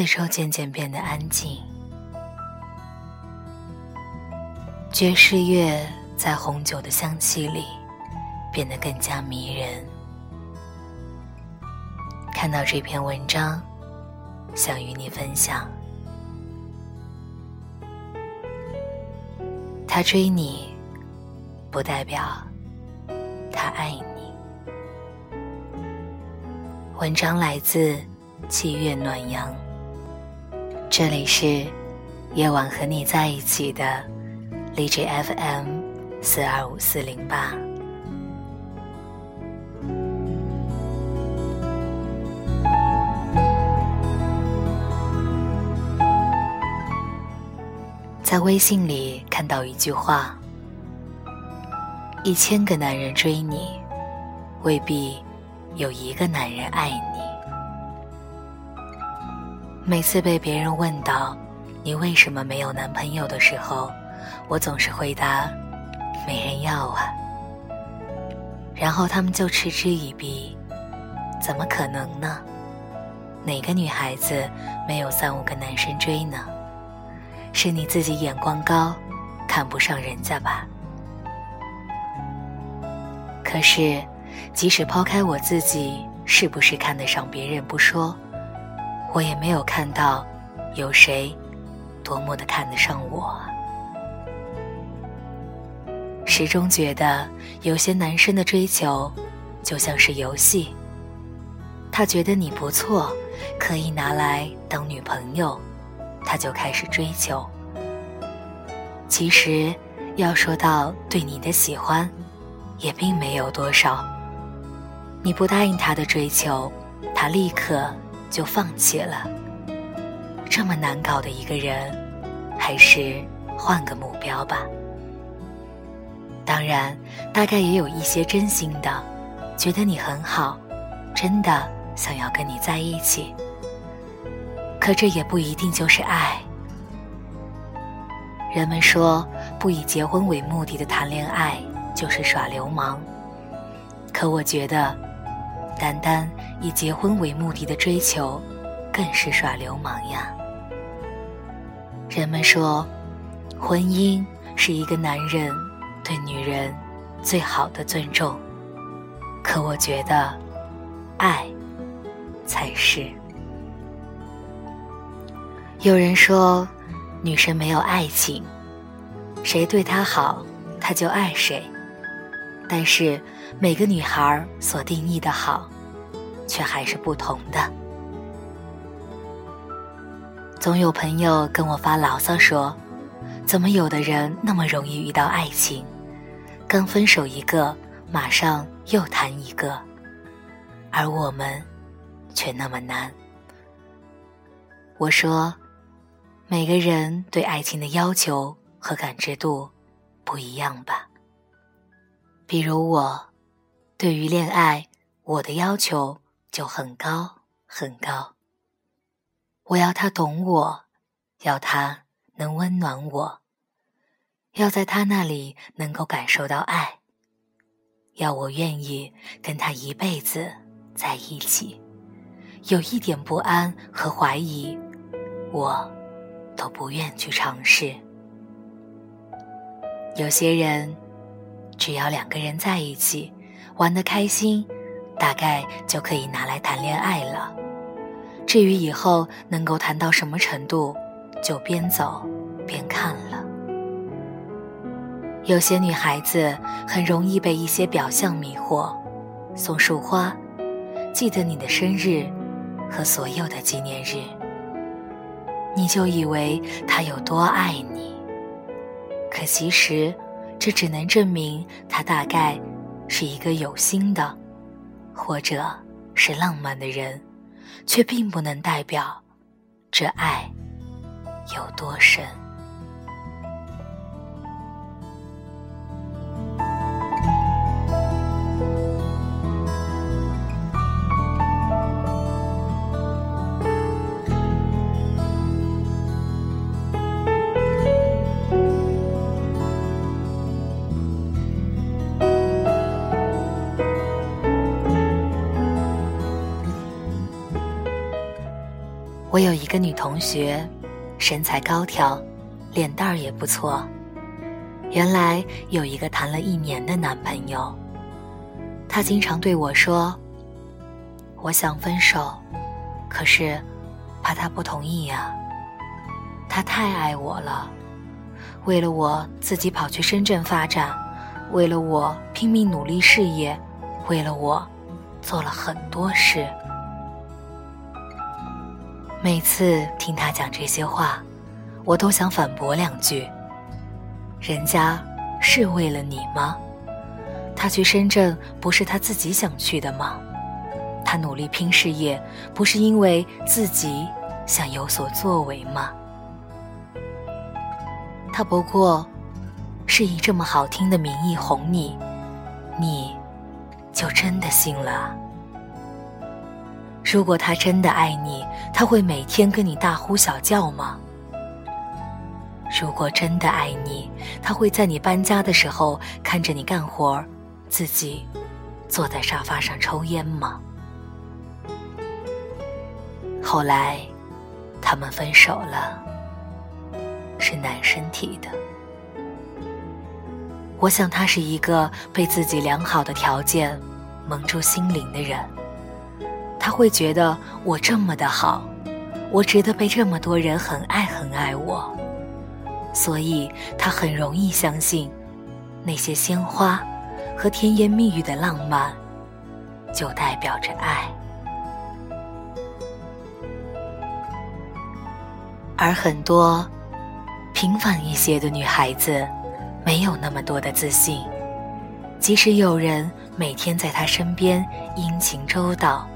四周渐渐变得安静。爵士乐在红酒的香气里变得更加迷人。看到这篇文章，想与你分享。他追你，不代表他爱你。文章来自七月暖阳。这里是夜晚和你在一起的荔枝 FM 四二五四零八。在微信里看到一句话：一千个男人追你，未必。有一个男人爱你。每次被别人问到你为什么没有男朋友的时候，我总是回答：没人要啊。然后他们就嗤之以鼻：怎么可能呢？哪个女孩子没有三五个男生追呢？是你自己眼光高，看不上人家吧？可是。即使抛开我自己是不是看得上别人不说，我也没有看到有谁多么的看得上我。始终觉得有些男生的追求就像是游戏，他觉得你不错，可以拿来当女朋友，他就开始追求。其实要说到对你的喜欢，也并没有多少。你不答应他的追求，他立刻就放弃了。这么难搞的一个人，还是换个目标吧。当然，大概也有一些真心的，觉得你很好，真的想要跟你在一起。可这也不一定就是爱。人们说，不以结婚为目的的谈恋爱就是耍流氓。可我觉得。单单以结婚为目的的追求，更是耍流氓呀！人们说，婚姻是一个男人对女人最好的尊重，可我觉得，爱才是。有人说，女生没有爱情，谁对她好，她就爱谁。但是每个女孩所定义的好，却还是不同的。总有朋友跟我发牢骚说：“怎么有的人那么容易遇到爱情，刚分手一个，马上又谈一个，而我们却那么难？”我说：“每个人对爱情的要求和感知度不一样吧。”比如我，对于恋爱，我的要求就很高很高。我要他懂我，要他能温暖我，要在他那里能够感受到爱，要我愿意跟他一辈子在一起。有一点不安和怀疑，我都不愿去尝试。有些人。只要两个人在一起，玩得开心，大概就可以拿来谈恋爱了。至于以后能够谈到什么程度，就边走边看了。有些女孩子很容易被一些表象迷惑，送束花，记得你的生日和所有的纪念日，你就以为他有多爱你。可其实。这只能证明他大概是一个有心的，或者是浪漫的人，却并不能代表这爱有多深。我有一个女同学，身材高挑，脸蛋儿也不错。原来有一个谈了一年的男朋友，他经常对我说：“我想分手，可是怕他不同意呀。他太爱我了，为了我自己跑去深圳发展，为了我拼命努力事业，为了我做了很多事。”每次听他讲这些话，我都想反驳两句。人家是为了你吗？他去深圳不是他自己想去的吗？他努力拼事业，不是因为自己想有所作为吗？他不过是以这么好听的名义哄你，你就真的信了？如果他真的爱你，他会每天跟你大呼小叫吗？如果真的爱你，他会在你搬家的时候看着你干活，自己坐在沙发上抽烟吗？后来，他们分手了，是男生提的。我想他是一个被自己良好的条件蒙住心灵的人。他会觉得我这么的好，我值得被这么多人很爱很爱我，所以他很容易相信，那些鲜花和甜言蜜语的浪漫，就代表着爱。而很多平凡一些的女孩子，没有那么多的自信，即使有人每天在她身边殷勤周到。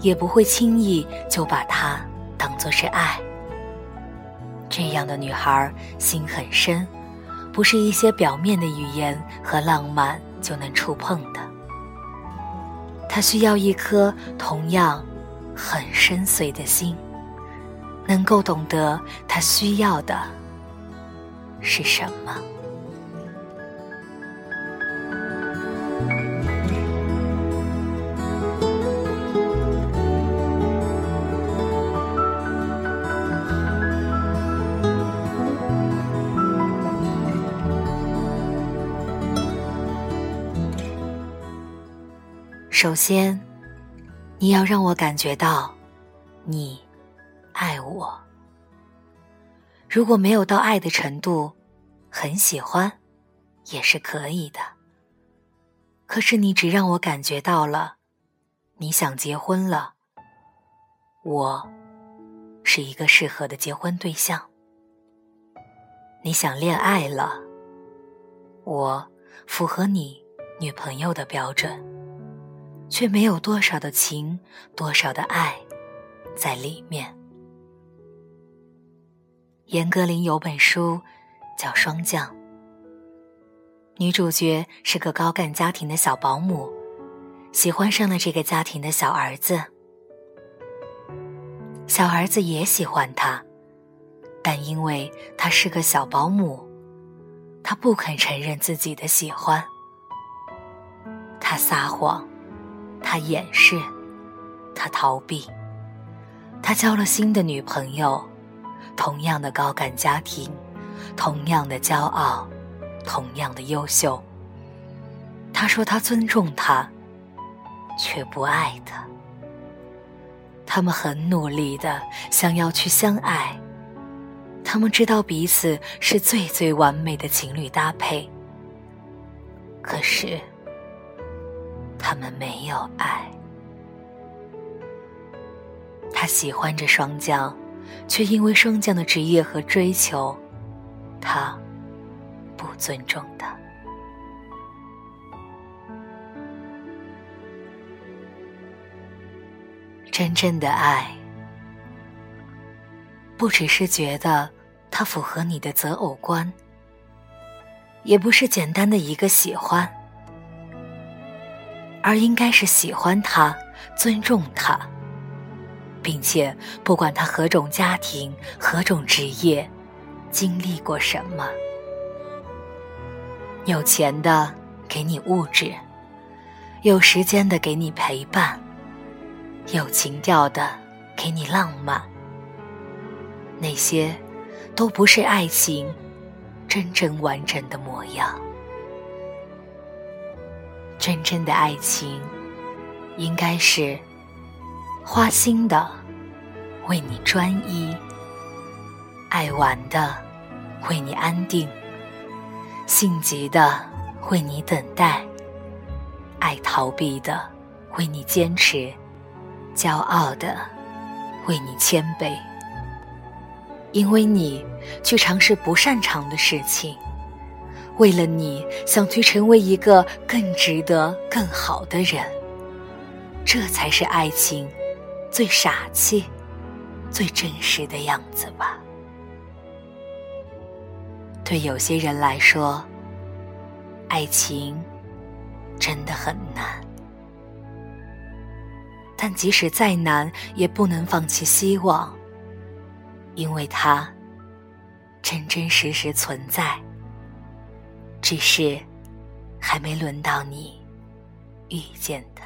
也不会轻易就把它当作是爱。这样的女孩心很深，不是一些表面的语言和浪漫就能触碰的。她需要一颗同样很深邃的心，能够懂得她需要的是什么。首先，你要让我感觉到，你爱我。如果没有到爱的程度，很喜欢，也是可以的。可是你只让我感觉到了，你想结婚了，我是一个适合的结婚对象。你想恋爱了，我符合你女朋友的标准。却没有多少的情，多少的爱，在里面。严歌苓有本书叫《霜降》，女主角是个高干家庭的小保姆，喜欢上了这个家庭的小儿子。小儿子也喜欢她，但因为她是个小保姆，他不肯承认自己的喜欢，他撒谎。他掩饰，他逃避，他交了新的女朋友，同样的高干家庭，同样的骄傲，同样的优秀。他说他尊重他，却不爱他。他们很努力的想要去相爱，他们知道彼此是最最完美的情侣搭配，可是。他们没有爱，他喜欢着霜降，却因为霜降的职业和追求，他不尊重他。真正的爱，不只是觉得他符合你的择偶观，也不是简单的一个喜欢。而应该是喜欢他，尊重他，并且不管他何种家庭、何种职业，经历过什么，有钱的给你物质，有时间的给你陪伴，有情调的给你浪漫，那些都不是爱情真正完整的模样。真正的爱情，应该是花心的为你专一，爱玩的为你安定，性急的为你等待，爱逃避的为你坚持，骄傲的为你谦卑。因为你去尝试不擅长的事情，为了你想去成为一个更值得、更好的人，这才是爱情最傻气、最真实的样子吧。对有些人来说，爱情真的很难，但即使再难，也不能放弃希望。因为它真真实实存在，只是还没轮到你遇见的。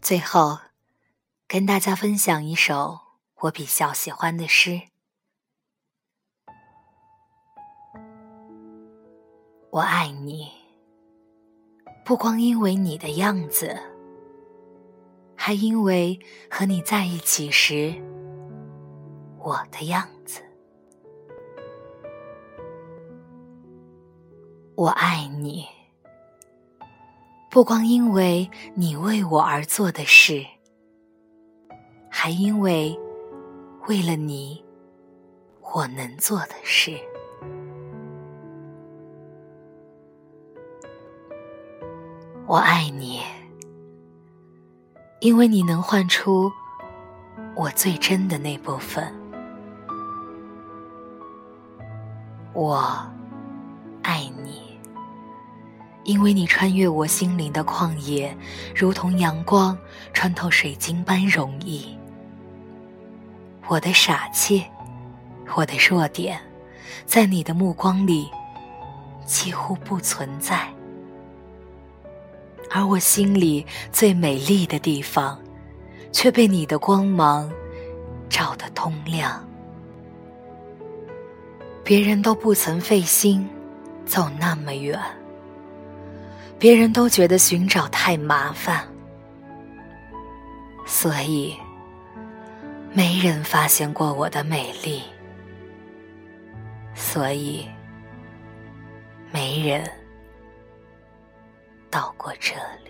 最后，跟大家分享一首我比较喜欢的诗：我爱你，不光因为你的样子，还因为和你在一起时。我的样子，我爱你，不光因为你为我而做的事，还因为为了你我能做的事。我爱你，因为你能唤出我最真的那部分。我，因为你穿越我心灵的旷野，如同阳光穿透水晶般容易。我的傻气，我的弱点，在你的目光里几乎不存在，而我心里最美丽的地方，却被你的光芒照得通亮。别人都不曾费心走那么远，别人都觉得寻找太麻烦，所以没人发现过我的美丽，所以没人到过这里。